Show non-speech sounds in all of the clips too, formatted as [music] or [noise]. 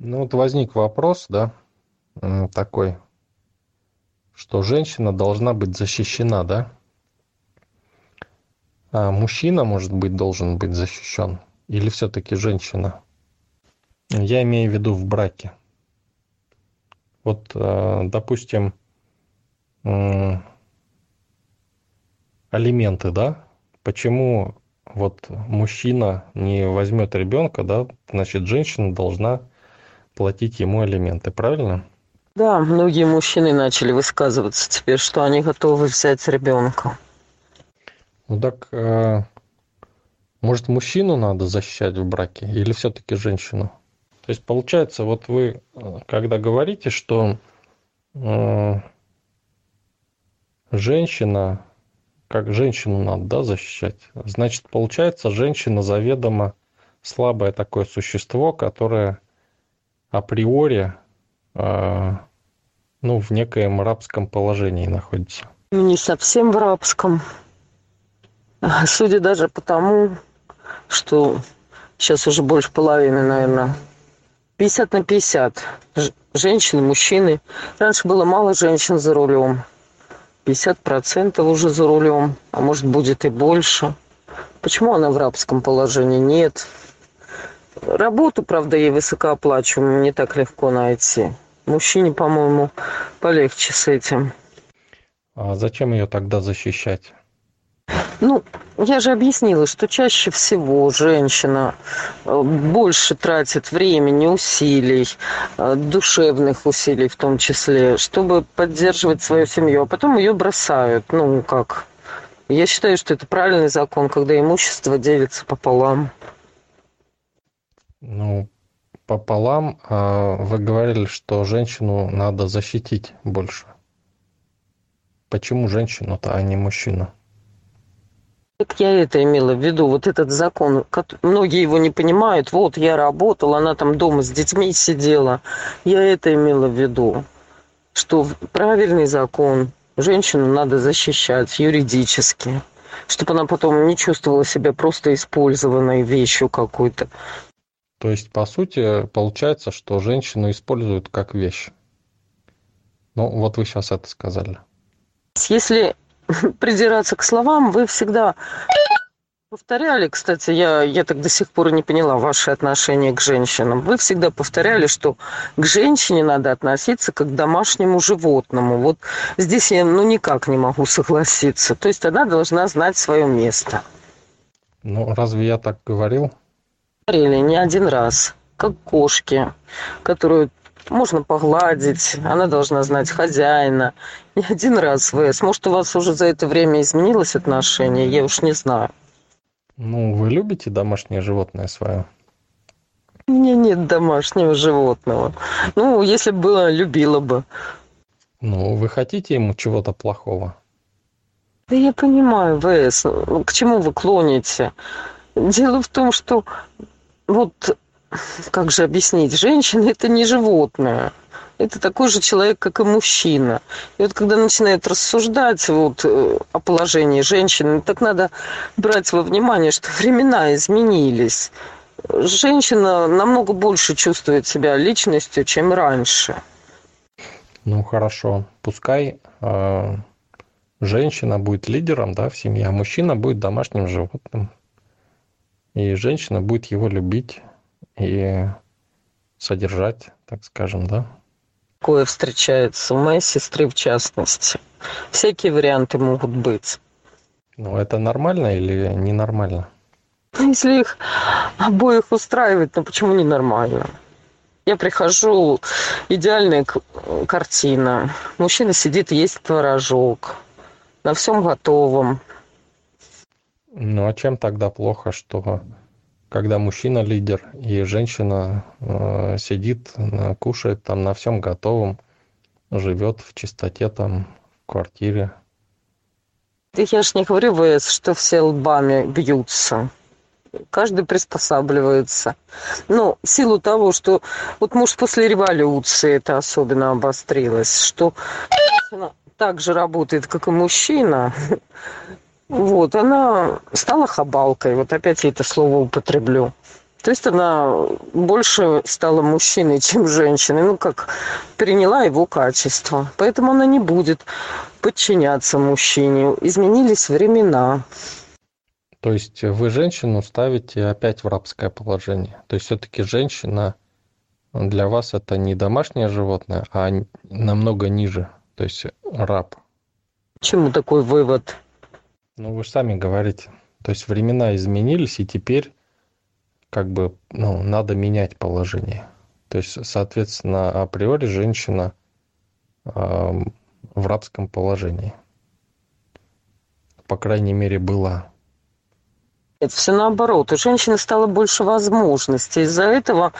Ну вот возник вопрос, да, такой, что женщина должна быть защищена, да? А мужчина, может быть, должен быть защищен? Или все-таки женщина? Я имею в виду в браке. Вот, э, допустим, алименты, да? Почему вот мужчина не возьмет ребенка, да, значит, женщина должна платить ему алименты, правильно? Да, многие мужчины начали высказываться теперь, что они готовы взять ребенка. Ну так, э, может, мужчину надо защищать в браке или все-таки женщину? То есть, получается, вот вы, э, когда говорите, что э, женщина, как женщину надо, да, защищать, значит, получается, женщина заведомо слабое такое существо, которое априори, э, ну, в некоем рабском положении находится. Ну, Не совсем в рабском. А, Судя даже по тому, что сейчас уже больше половины, наверное, 50 на 50. Ж- Женщины, мужчины. Раньше было мало женщин за рулем. 50% уже за рулем, а может будет и больше. Почему она в рабском положении? Нет. Работу, правда, ей высокооплачиваемую не так легко найти. Мужчине, по-моему, полегче с этим. А зачем ее тогда защищать? Ну, я же объяснила, что чаще всего женщина э, больше тратит времени, усилий, э, душевных усилий в том числе, чтобы поддерживать свою семью, а потом ее бросают. Ну, как? Я считаю, что это правильный закон, когда имущество делится пополам. Ну, пополам, а вы говорили, что женщину надо защитить больше. Почему женщину-то, а не мужчину? Так я это имела в виду, вот этот закон, многие его не понимают. Вот я работала, она там дома с детьми сидела. Я это имела в виду, что правильный закон, женщину надо защищать юридически, чтобы она потом не чувствовала себя просто использованной вещью какой-то. То есть, по сути, получается, что женщину используют как вещь. Ну, вот вы сейчас это сказали. Если [laughs] придираться к словам, вы всегда повторяли, кстати, я, я так до сих пор и не поняла ваше отношение к женщинам. Вы всегда повторяли, что к женщине надо относиться как к домашнему животному. Вот здесь я ну никак не могу согласиться. То есть она должна знать свое место. Ну, разве я так говорил? Говорили не один раз, как кошки, которую можно погладить, она должна знать хозяина. Не один раз, ВС. Может, у вас уже за это время изменилось отношение, я уж не знаю. Ну, вы любите домашнее животное свое? У меня нет домашнего животного. Ну, если бы было, любила бы. Ну, вы хотите ему чего-то плохого? Да я понимаю, ВС, к чему вы клоните? Дело в том, что вот, как же объяснить, женщина это не животное. Это такой же человек, как и мужчина. И вот когда начинают рассуждать вот, э, о положении женщины, так надо брать во внимание, что времена изменились. Женщина намного больше чувствует себя личностью, чем раньше. Ну, хорошо. Пускай э, женщина будет лидером, да, в семье, а мужчина будет домашним животным. И женщина будет его любить и содержать, так скажем, да. Такое встречается у моей сестры в частности. Всякие варианты могут быть. Ну, это нормально или ненормально? Ну, Если их обоих устраивает, то почему не нормально? Я прихожу, идеальная картина. Мужчина сидит, ест творожок. На всем готовом. Ну, а чем тогда плохо, что когда мужчина лидер и женщина э, сидит, кушает там на всем готовом, живет в чистоте там в квартире? Я ж не говорю, что все лбами бьются. Каждый приспосабливается. Ну, в силу того, что вот может после революции это особенно обострилось, что так же работает, как и мужчина. [laughs] Вот, она стала хабалкой. Вот опять я это слово употреблю. То есть она больше стала мужчиной, чем женщиной. Ну, как приняла его качество. Поэтому она не будет подчиняться мужчине. Изменились времена. То есть вы женщину ставите опять в рабское положение. То есть все-таки женщина для вас это не домашнее животное, а намного ниже. То есть раб. Чему такой вывод? Ну, вы же сами говорите. То есть времена изменились, и теперь как бы ну, надо менять положение. То есть, соответственно, априори женщина э, в рабском положении. По крайней мере, была. Нет, все наоборот. У женщины стало больше возможностей. Из-за этого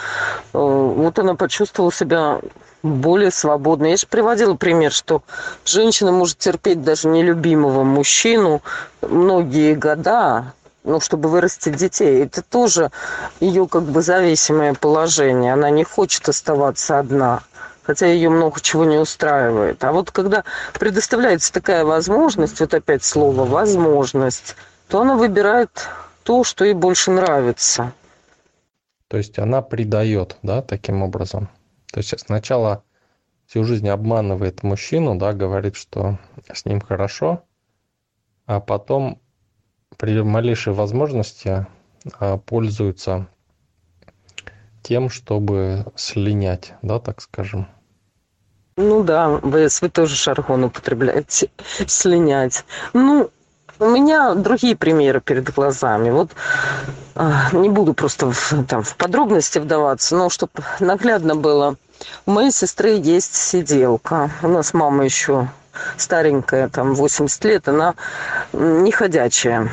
э, вот она почувствовала себя более свободной. Я же приводила пример, что женщина может терпеть даже нелюбимого мужчину многие года, ну, чтобы вырастить детей. Это тоже ее как бы зависимое положение. Она не хочет оставаться одна, хотя ее много чего не устраивает. А вот когда предоставляется такая возможность, вот опять слово «возможность», то она выбирает то, что ей больше нравится. То есть она предает, да, таким образом. То есть сначала всю жизнь обманывает мужчину, да, говорит, что с ним хорошо, а потом при малейшей возможности а, пользуются тем, чтобы слинять, да, так скажем. Ну да, вы, вы тоже жаргон употребляете, [laughs] слинять. Ну, у меня другие примеры перед глазами. Вот а, не буду просто в, там, в подробности вдаваться, но чтобы наглядно было. У моей сестры есть сиделка. У нас мама еще старенькая, там 80 лет, она не ходячая.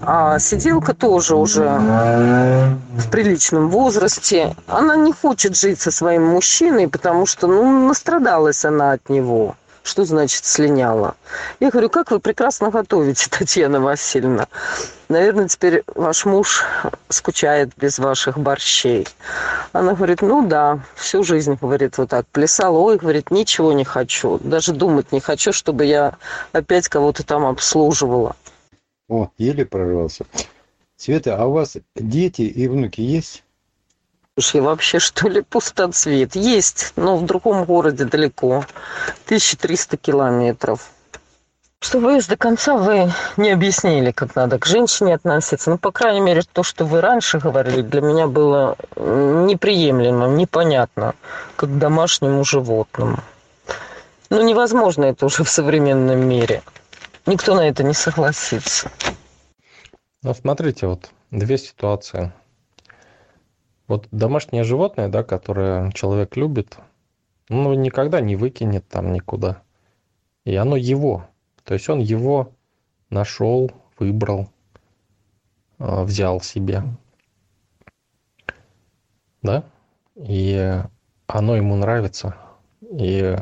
А сиделка тоже уже в приличном возрасте. Она не хочет жить со своим мужчиной, потому что, ну, настрадалась она от него. Что значит слиняла? Я говорю, как вы прекрасно готовите, [laughs] Татьяна Васильевна. Наверное, теперь ваш муж скучает без ваших борщей. Она говорит, ну да, всю жизнь, говорит, вот так плясала. Ой, говорит, ничего не хочу. Даже думать не хочу, чтобы я опять кого-то там обслуживала. О, еле прорвался. Света, а у вас дети и внуки есть? Я вообще, что ли, пустоцвет? Есть, но в другом городе далеко. 1300 километров. Что вы до конца вы не объяснили, как надо к женщине относиться. Ну, по крайней мере, то, что вы раньше говорили, для меня было неприемлемым, непонятно, как домашнему животному. Ну, невозможно это уже в современном мире. Никто на это не согласится. Ну, смотрите, вот две ситуации – вот домашнее животное, да, которое человек любит, ну, никогда не выкинет там никуда. И оно его. То есть он его нашел, выбрал, а, взял себе. Да? И оно ему нравится. И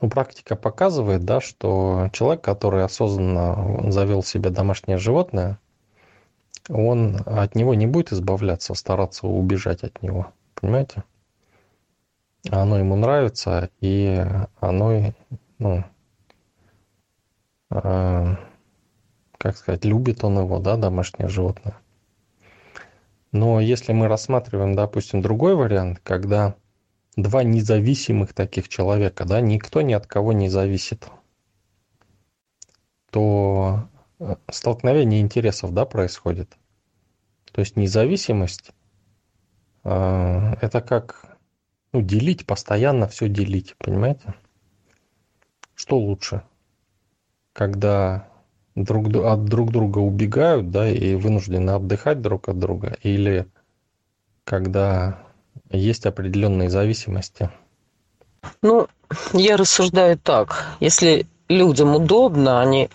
ну, практика показывает, да, что человек, который осознанно завел себе домашнее животное, он от него не будет избавляться, стараться убежать от него. Понимаете? Оно ему нравится, и оно, ну, э, как сказать, любит он его, да, домашнее животное. Но если мы рассматриваем, допустим, другой вариант, когда два независимых таких человека, да, никто ни от кого не зависит, то столкновение интересов, да, происходит. То есть независимость э, это как ну, делить, постоянно все делить, понимаете? Что лучше? Когда друг, от друг друга убегают, да, и вынуждены отдыхать друг от друга, или когда есть определенные зависимости? Ну, я рассуждаю так. Если людям удобно, они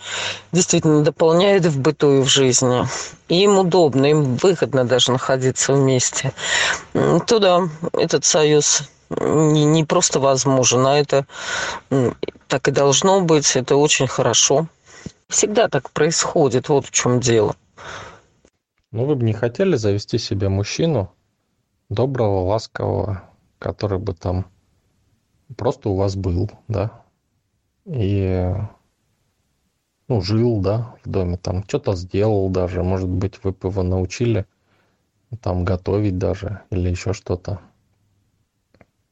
действительно дополняют в быту и в жизни. И им удобно, им выгодно даже находиться вместе. То да, этот союз не, не просто возможен, а это так и должно быть, это очень хорошо. Всегда так происходит, вот в чем дело. Ну, вы бы не хотели завести себе мужчину, доброго, ласкового, который бы там просто у вас был, да, и ну, жил, да, в доме, там что-то сделал даже, может быть, вы бы его научили там готовить даже или еще что-то.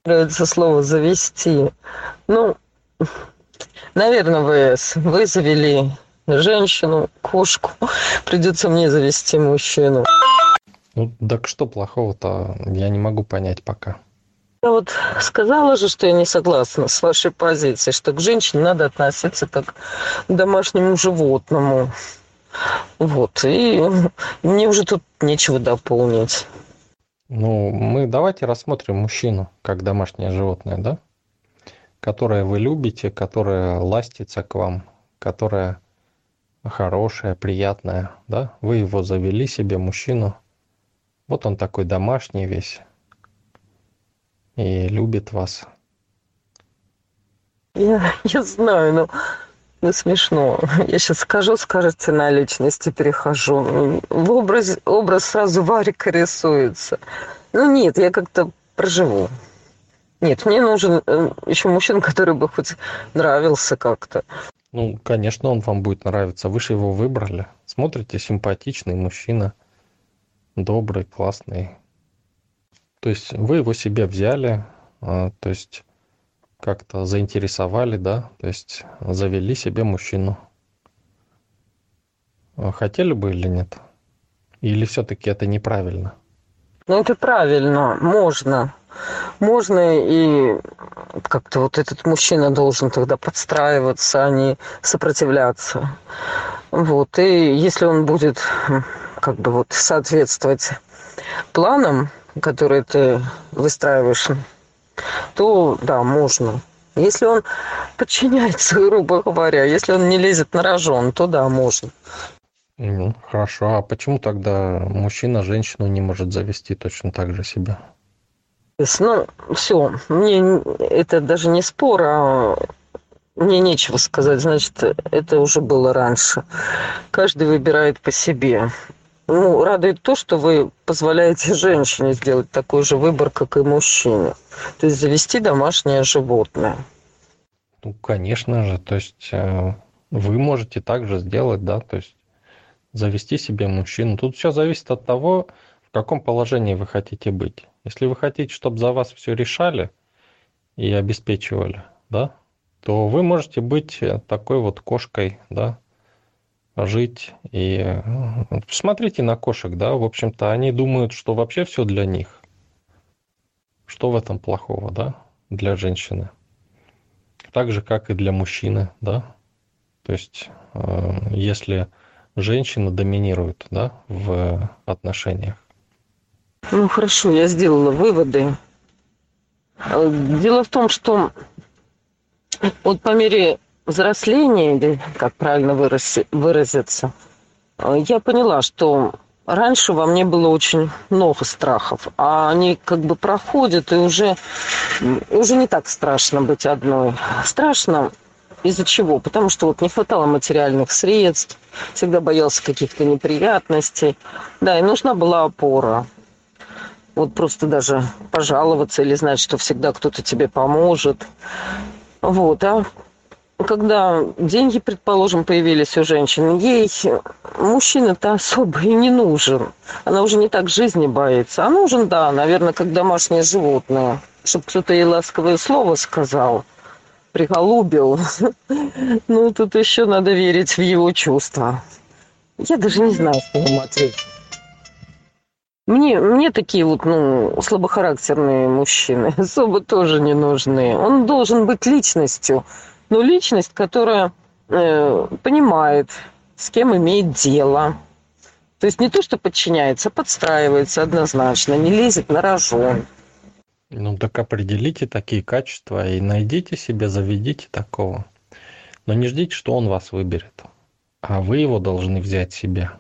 Нравится слово «завести». Ну, наверное, ВС. Вы завели женщину, кошку. [laughs] Придется мне завести мужчину. Ну, так что плохого-то, я не могу понять пока. Я вот сказала же, что я не согласна с вашей позицией, что к женщине надо относиться как к домашнему животному. Вот, и мне уже тут нечего дополнить. Ну, мы давайте рассмотрим мужчину как домашнее животное, да? Которое вы любите, которое ластится к вам, которое хорошее, приятное, да? Вы его завели себе, мужчину. Вот он такой домашний весь и любит вас. Я, я знаю, но ну, смешно. Я сейчас скажу, скажете, на личности перехожу. В образ, образ сразу Варика рисуется. Ну нет, я как-то проживу. Нет, мне нужен э, еще мужчина, который бы хоть нравился как-то. Ну, конечно, он вам будет нравиться. Вы же его выбрали. Смотрите, симпатичный мужчина, добрый, классный. То есть вы его себе взяли, а, то есть как-то заинтересовали, да, то есть завели себе мужчину. А хотели бы или нет? Или все-таки это неправильно? Ну, это правильно, можно. Можно и как-то вот этот мужчина должен тогда подстраиваться, а не сопротивляться. Вот. И если он будет как бы вот соответствовать планам, которые ты выстраиваешь, то да, можно. Если он подчиняется, грубо говоря, если он не лезет на рожон, то да, можно. Ну, хорошо. А почему тогда мужчина женщину не может завести точно так же себя? Ну, все, мне это даже не спор, а мне нечего сказать, значит, это уже было раньше. Каждый выбирает по себе. Ну, радует то, что вы позволяете женщине сделать такой же выбор, как и мужчине. То есть завести домашнее животное. Ну, конечно же. То есть э, вы можете также сделать, да, то есть завести себе мужчину. Тут все зависит от того, в каком положении вы хотите быть. Если вы хотите, чтобы за вас все решали и обеспечивали, да, то вы можете быть такой вот кошкой, да, жить. И э, посмотрите на кошек, да, в общем-то, они думают, что вообще все для них. Что в этом плохого, да, для женщины? Так же, как и для мужчины, да. То есть, э, если женщина доминирует, да, в отношениях. Ну хорошо, я сделала выводы. Э, дело в том, что вот по мере взросления, или как правильно выразиться, э, я поняла, что раньше во мне было очень много страхов, а они как бы проходят, и уже, уже не так страшно быть одной. Страшно из-за чего? Потому что вот не хватало материальных средств, всегда боялся каких-то неприятностей. Да, и нужна была опора. Вот просто даже пожаловаться или знать, что всегда кто-то тебе поможет. Вот, а когда деньги, предположим, появились у женщины, ей мужчина-то особо и не нужен. Она уже не так жизни боится. А нужен, да, наверное, как домашнее животное. Чтобы кто-то ей ласковое слово сказал, приголубил. [laughs] Ну, тут еще надо верить в его чувства. Я даже не знаю, что ему ответить. Мне, мне такие вот, ну, слабохарактерные мужчины [laughs] особо тоже не нужны. Он должен быть личностью, но личность, которая э, понимает, с кем имеет дело. То есть не то, что подчиняется, а подстраивается однозначно, не лезет на рожон. Ну так определите такие качества и найдите себе, заведите такого. Но не ждите, что он вас выберет, а вы его должны взять себе.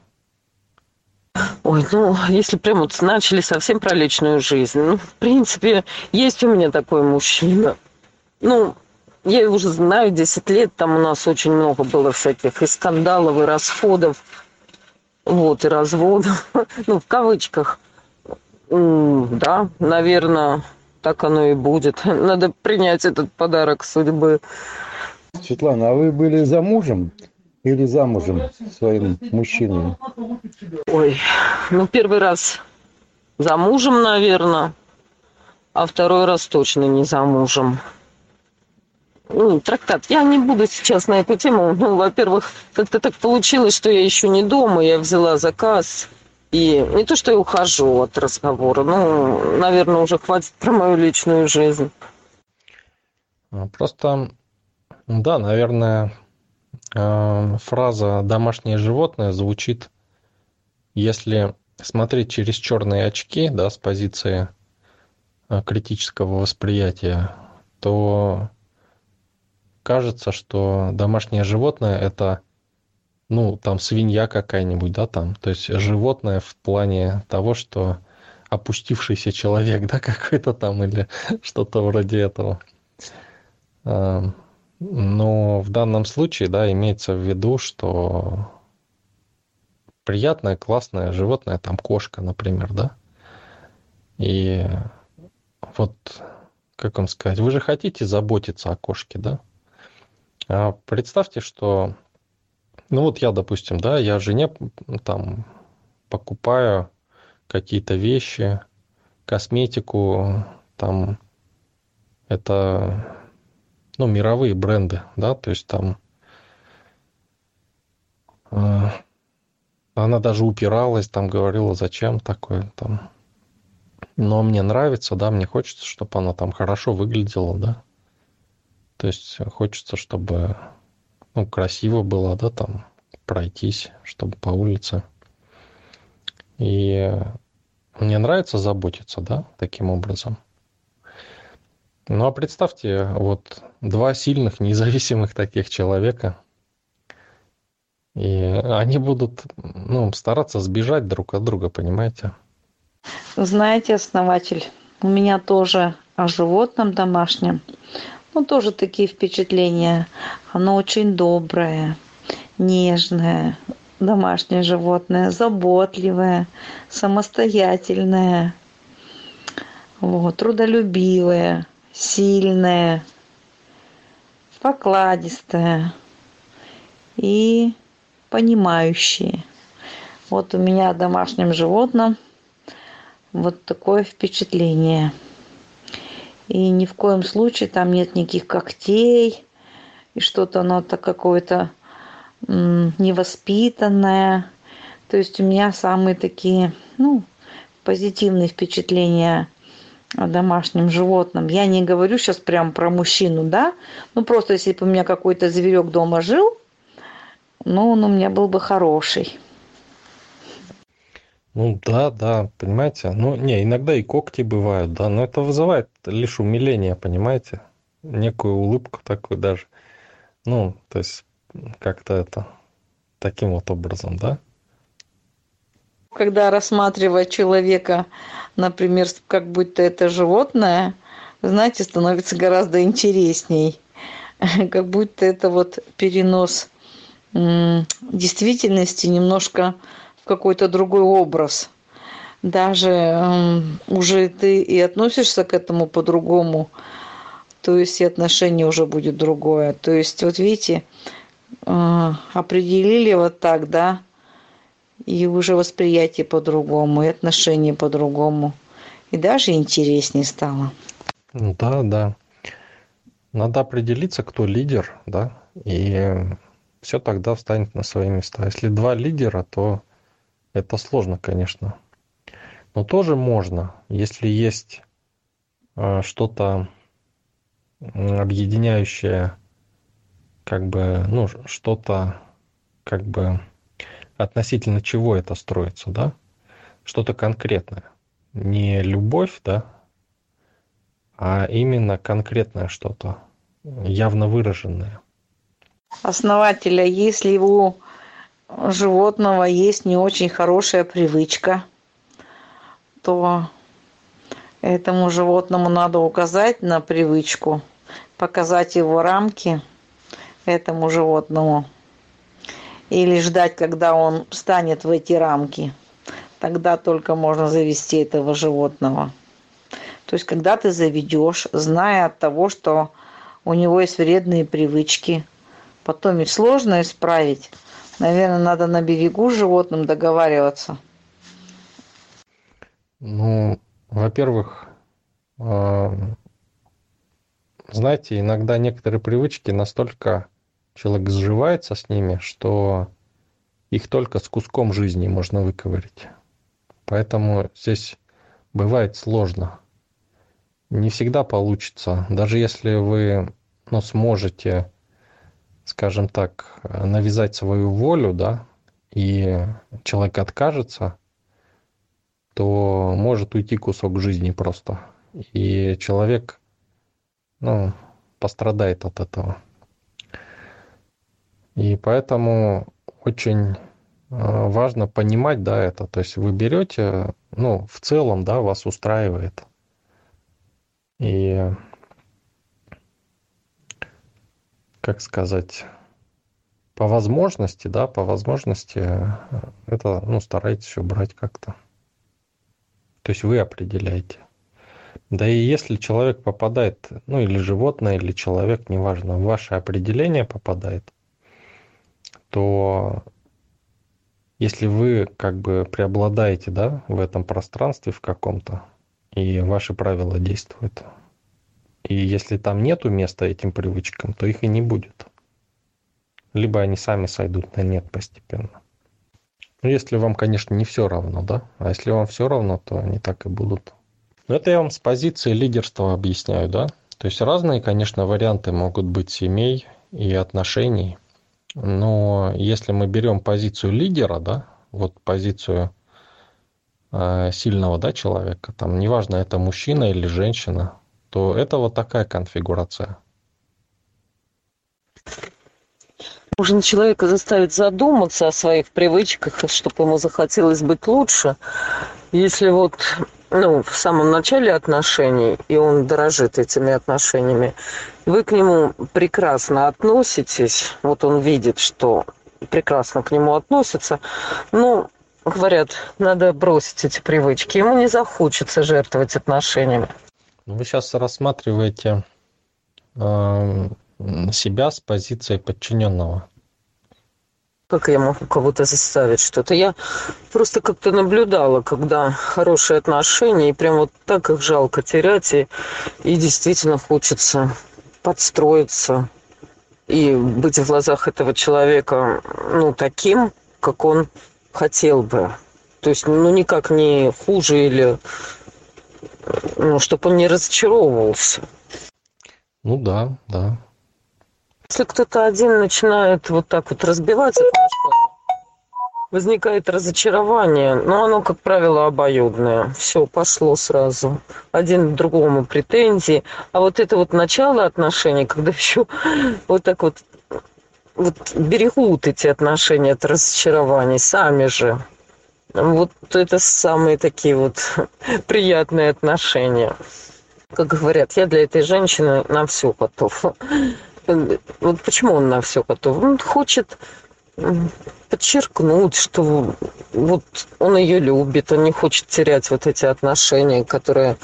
Ой, ну, если прям вот начали совсем про личную жизнь, ну, в принципе, есть у меня такой мужчина. Ну, я его уже знаю 10 лет, там у нас очень много было всяких и скандалов, и расходов, вот, и разводов, [laughs] ну, в кавычках. Да, наверное, так оно и будет. [laughs] Надо принять этот подарок судьбы. Светлана, а вы были замужем или замужем своим мужчиной? Ой, ну первый раз замужем, наверное, а второй раз точно не замужем. Трактат. Я не буду сейчас на эту тему. [laughs] Ну, во-первых, как-то так получилось, что я еще не дома, я взяла заказ. И не то, что я ухожу от разговора, ну, наверное, уже хватит про мою личную жизнь. А, Просто, да, наверное, э, фраза «домашнее животное» звучит, если смотреть через черные очки, да, с позиции э, критического восприятия, то кажется, что домашнее животное это, ну, там свинья какая-нибудь, да, там, то есть животное в плане того, что опустившийся человек, да, [laughs] какой-то там или что-то вроде этого. А, Но в данном случае, да, имеется в виду, что приятное, классное животное, там кошка, например, да, и вот, как вам сказать, вы же хотите заботиться о кошке, да? А представьте, что, ну вот я, допустим, да, я жене там покупаю какие-то вещи, косметику, там это, ну, мировые бренды, да, то есть там э, она даже упиралась, там говорила, зачем такое там. Но мне нравится, да, мне хочется, чтобы она там хорошо выглядела, да. То есть хочется, чтобы ну, красиво было, да, там пройтись, чтобы по улице. И мне нравится заботиться, да, таким образом. Ну а представьте, вот два сильных, [laughs] независимых таких человека, и они будут ну, стараться сбежать друг от друга, понимаете? Знаете, основатель, у меня тоже о животном домашнем, ну, тоже такие впечатления. Оно очень доброе, нежное, домашнее животное, заботливое, самостоятельное, вот, трудолюбивое, сильное, покладистое и понимающее. Вот у меня о домашнем животном вот такое впечатление. И ни в коем случае там нет никаких когтей, и что-то оно то какое-то невоспитанное. То есть у меня самые такие, ну, позитивные впечатления о домашнем животном. Я не говорю сейчас прям про мужчину, да? Ну, просто если бы у меня какой-то зверек дома жил, ну, он у меня был бы хороший. Ну да, да, понимаете. Ну, не, иногда и когти бывают, да, но это вызывает лишь умиление, понимаете? Некую улыбку такую даже. Ну, то есть как-то это таким вот образом, да? Когда рассматривать человека, например, как будто это животное, знаете, становится гораздо интересней. [laughs] Как будто это вот перенос действительности немножко какой-то другой образ. Даже э, уже ты и относишься к этому по-другому, то есть и отношение уже будет другое. То есть, вот видите, э, определили вот так, да, и уже восприятие по-другому, и отношение по-другому. И даже интереснее стало. Да, да. Надо определиться, кто лидер, да, и все тогда встанет на свои места. Если два лидера, то это сложно, конечно. Но тоже можно, если есть э, что-то объединяющее, как бы, ну, что-то, как бы, относительно чего это строится, да? Что-то конкретное. Не любовь, да, а именно конкретное что-то, явно выраженное. Основателя, если у животного есть не очень хорошая привычка, то этому животному надо указать на привычку, показать его рамки этому животному или ждать, когда он встанет в эти рамки. Тогда только можно завести этого животного. То есть, когда ты заведешь, зная от того, что у него есть вредные привычки, потом их сложно исправить, Наверное, надо на берегу с животным договариваться. Ну, во-первых, а, знаете, иногда некоторые привычки настолько человек сживается с ними, что их только с куском жизни можно выковырить. Поэтому здесь бывает сложно. Не всегда получится. Даже если вы ну, сможете, скажем так, навязать свою волю, да, и человек откажется, то может уйти кусок жизни просто. И человек ну, пострадает от этого. И поэтому очень э, важно понимать, да, это. То есть вы берете, ну, в целом, да, вас устраивает. И, как сказать, по возможности, да, по возможности э, это, ну, старайтесь убрать как-то. То есть вы определяете. Да и если человек попадает, ну или животное, или человек, неважно, в ваше определение попадает, то если вы как бы преобладаете, да, в этом пространстве в каком-то, и ваши правила действуют, и если там нету места этим привычкам, то их и не будет. Либо они сами сойдут на нет постепенно. Ну, если вам, конечно, не все равно, да? А если вам все равно, то они так и будут. Но это я вам с позиции лидерства объясняю, да? То есть разные, конечно, варианты могут быть семей и отношений. Но если мы берем позицию лидера, да, вот позицию э, сильного да, человека, там неважно, это мужчина или женщина, то это вот такая конфигурация. Можно человека заставить задуматься о своих привычках, чтобы ему захотелось быть лучше. Если вот ну, в самом начале отношений, и он дорожит этими отношениями, вы к нему прекрасно относитесь, вот он видит, что прекрасно к нему относятся, ну, говорят, надо бросить эти привычки, ему не захочется жертвовать отношениями. Вы сейчас рассматриваете э, себя с позиции подчиненного. Как я могу кого-то заставить что-то? Я просто как-то наблюдала, когда хорошие отношения, и прям вот так их жалко терять, и, и действительно хочется подстроиться и быть в глазах этого человека, ну, таким, как он хотел бы. То есть, ну, никак не хуже или, ну, чтобы он не разочаровывался. Ну да, да. Если кто-то один начинает вот так вот разбивать отношения, возникает разочарование, но оно, как правило, обоюдное. Все, пошло сразу. Один к другому претензии. А вот это вот начало отношений, когда еще вот так вот, вот берегут эти отношения от разочарований сами же. Вот это самые такие вот [laughs] приятные отношения. Как говорят, я для этой женщины на все готов [laughs] вот почему он на все готов? Он хочет подчеркнуть, что вот он ее любит, он не хочет терять вот эти отношения, которые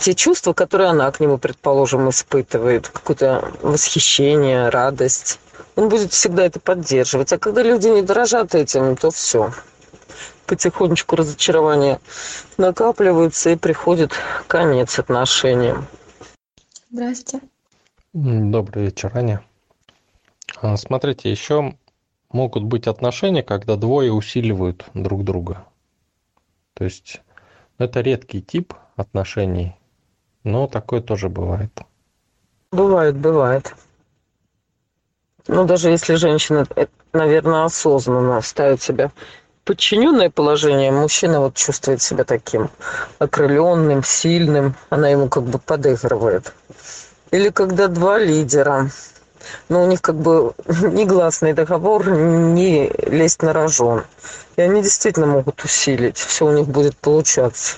те чувства, которые она к нему, предположим, испытывает, какое-то восхищение, радость. Он будет всегда это поддерживать. А когда люди не дорожат этим, то все. Потихонечку разочарование накапливается и приходит конец отношениям. Здрасте. Добрый вечер, Аня. А, смотрите, еще могут быть отношения, когда двое усиливают друг друга. То есть это редкий тип отношений, но такое тоже бывает. Бывает, бывает. Ну, даже если женщина, э, наверное, осознанно ставит себя подчиненное положение, мужчина вот чувствует себя таким окрыленным, сильным, она ему как бы подыгрывает. Или когда два лидера, но у них как бы [laughs] негласный договор не лезть на рожон. И они действительно могут усилить, все у них будет получаться.